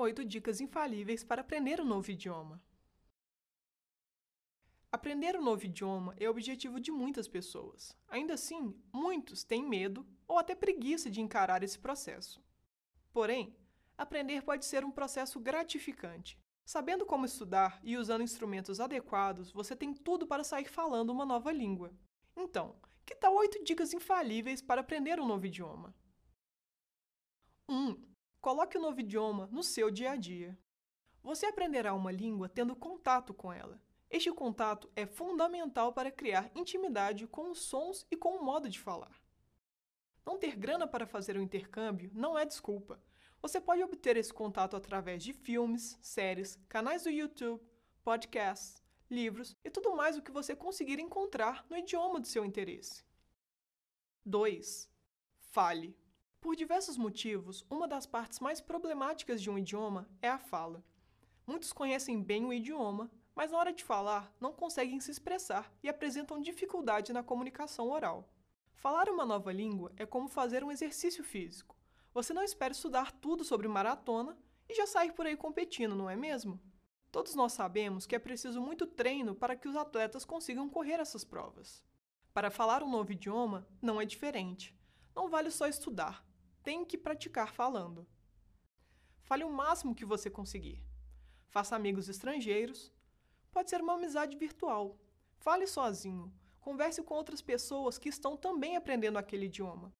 8 dicas infalíveis para aprender um novo idioma. Aprender um novo idioma é o objetivo de muitas pessoas. Ainda assim, muitos têm medo ou até preguiça de encarar esse processo. Porém, aprender pode ser um processo gratificante. Sabendo como estudar e usando instrumentos adequados, você tem tudo para sair falando uma nova língua. Então, que tal 8 dicas infalíveis para aprender um novo idioma? 1. Um, Coloque o novo idioma no seu dia a dia. Você aprenderá uma língua tendo contato com ela. Este contato é fundamental para criar intimidade com os sons e com o modo de falar. Não ter grana para fazer o um intercâmbio não é desculpa. Você pode obter esse contato através de filmes, séries, canais do YouTube, podcasts, livros e tudo mais o que você conseguir encontrar no idioma do seu interesse. 2. Fale. Por diversos motivos, uma das partes mais problemáticas de um idioma é a fala. Muitos conhecem bem o idioma, mas na hora de falar não conseguem se expressar e apresentam dificuldade na comunicação oral. Falar uma nova língua é como fazer um exercício físico. Você não espera estudar tudo sobre maratona e já sair por aí competindo, não é mesmo? Todos nós sabemos que é preciso muito treino para que os atletas consigam correr essas provas. Para falar um novo idioma, não é diferente. Não vale só estudar, tem que praticar falando. Fale o máximo que você conseguir. Faça amigos estrangeiros. Pode ser uma amizade virtual. Fale sozinho. Converse com outras pessoas que estão também aprendendo aquele idioma.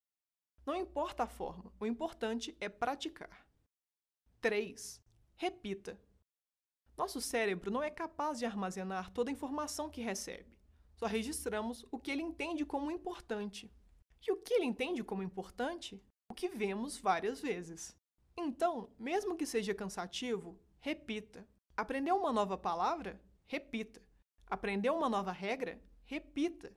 Não importa a forma, o importante é praticar. 3. Repita. Nosso cérebro não é capaz de armazenar toda a informação que recebe. Só registramos o que ele entende como importante. E o que ele entende como importante o que vemos várias vezes. Então, mesmo que seja cansativo, repita. Aprendeu uma nova palavra? Repita. Aprendeu uma nova regra? Repita.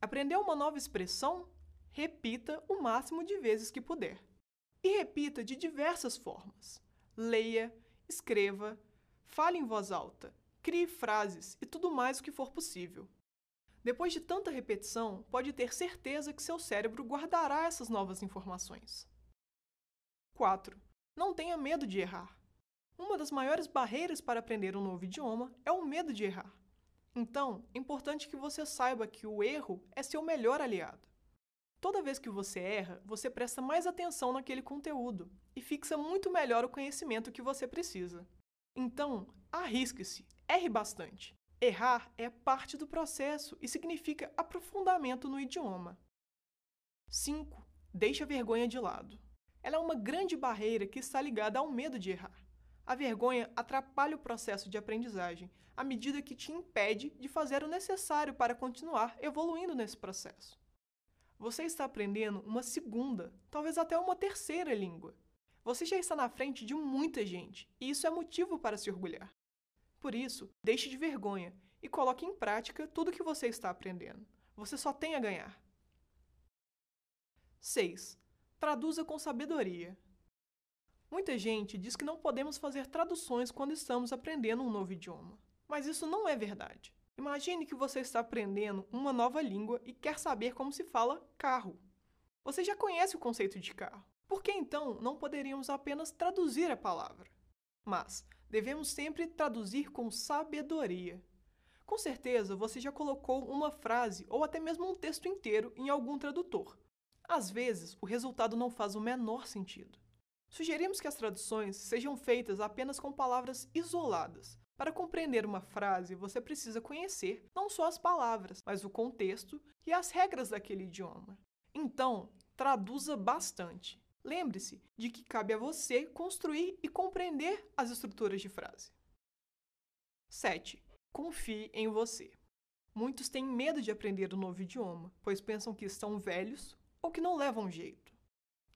Aprendeu uma nova expressão? Repita o máximo de vezes que puder. E repita de diversas formas. Leia, escreva, fale em voz alta, crie frases e tudo mais o que for possível. Depois de tanta repetição, pode ter certeza que seu cérebro guardará essas novas informações. 4. Não tenha medo de errar. Uma das maiores barreiras para aprender um novo idioma é o medo de errar. Então, é importante que você saiba que o erro é seu melhor aliado. Toda vez que você erra, você presta mais atenção naquele conteúdo e fixa muito melhor o conhecimento que você precisa. Então, arrisque-se, erre bastante. Errar é parte do processo e significa aprofundamento no idioma. 5. Deixe a vergonha de lado. Ela é uma grande barreira que está ligada ao medo de errar. A vergonha atrapalha o processo de aprendizagem à medida que te impede de fazer o necessário para continuar evoluindo nesse processo. Você está aprendendo uma segunda, talvez até uma terceira língua. Você já está na frente de muita gente e isso é motivo para se orgulhar. Por isso, deixe de vergonha e coloque em prática tudo o que você está aprendendo. Você só tem a ganhar. 6. Traduza com sabedoria. Muita gente diz que não podemos fazer traduções quando estamos aprendendo um novo idioma. Mas isso não é verdade. Imagine que você está aprendendo uma nova língua e quer saber como se fala carro. Você já conhece o conceito de carro. Por que então não poderíamos apenas traduzir a palavra? Mas devemos sempre traduzir com sabedoria. Com certeza você já colocou uma frase ou até mesmo um texto inteiro em algum tradutor. Às vezes, o resultado não faz o menor sentido. Sugerimos que as traduções sejam feitas apenas com palavras isoladas. Para compreender uma frase, você precisa conhecer não só as palavras, mas o contexto e as regras daquele idioma. Então, traduza bastante. Lembre-se de que cabe a você construir e compreender as estruturas de frase. 7. Confie em você. Muitos têm medo de aprender um novo idioma, pois pensam que estão velhos ou que não levam jeito.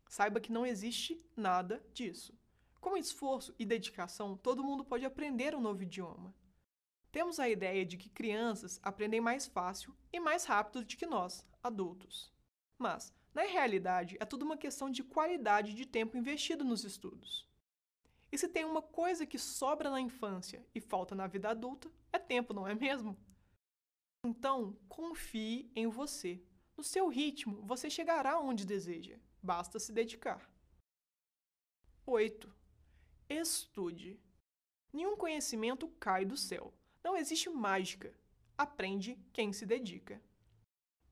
Saiba que não existe nada disso. Com esforço e dedicação, todo mundo pode aprender um novo idioma. Temos a ideia de que crianças aprendem mais fácil e mais rápido do que nós, adultos. Mas na realidade, é tudo uma questão de qualidade de tempo investido nos estudos. E se tem uma coisa que sobra na infância e falta na vida adulta, é tempo, não é mesmo? Então, confie em você. No seu ritmo, você chegará onde deseja. Basta se dedicar. 8. Estude. Nenhum conhecimento cai do céu. Não existe mágica. Aprende quem se dedica.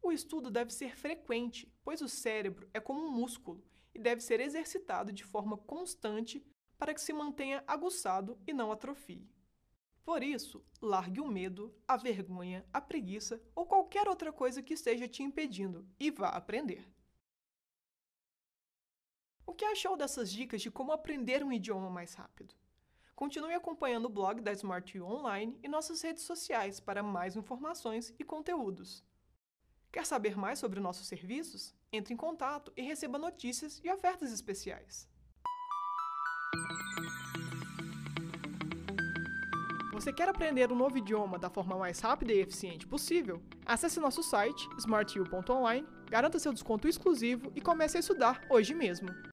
O estudo deve ser frequente, pois o cérebro é como um músculo e deve ser exercitado de forma constante para que se mantenha aguçado e não atrofie. Por isso, largue o medo, a vergonha, a preguiça ou qualquer outra coisa que esteja te impedindo e vá aprender. O que achou dessas dicas de como aprender um idioma mais rápido? Continue acompanhando o blog da Smart U Online e nossas redes sociais para mais informações e conteúdos. Quer saber mais sobre nossos serviços? Entre em contato e receba notícias e ofertas especiais. Você quer aprender um novo idioma da forma mais rápida e eficiente possível? Acesse nosso site smartu.online, garanta seu desconto exclusivo e comece a estudar hoje mesmo.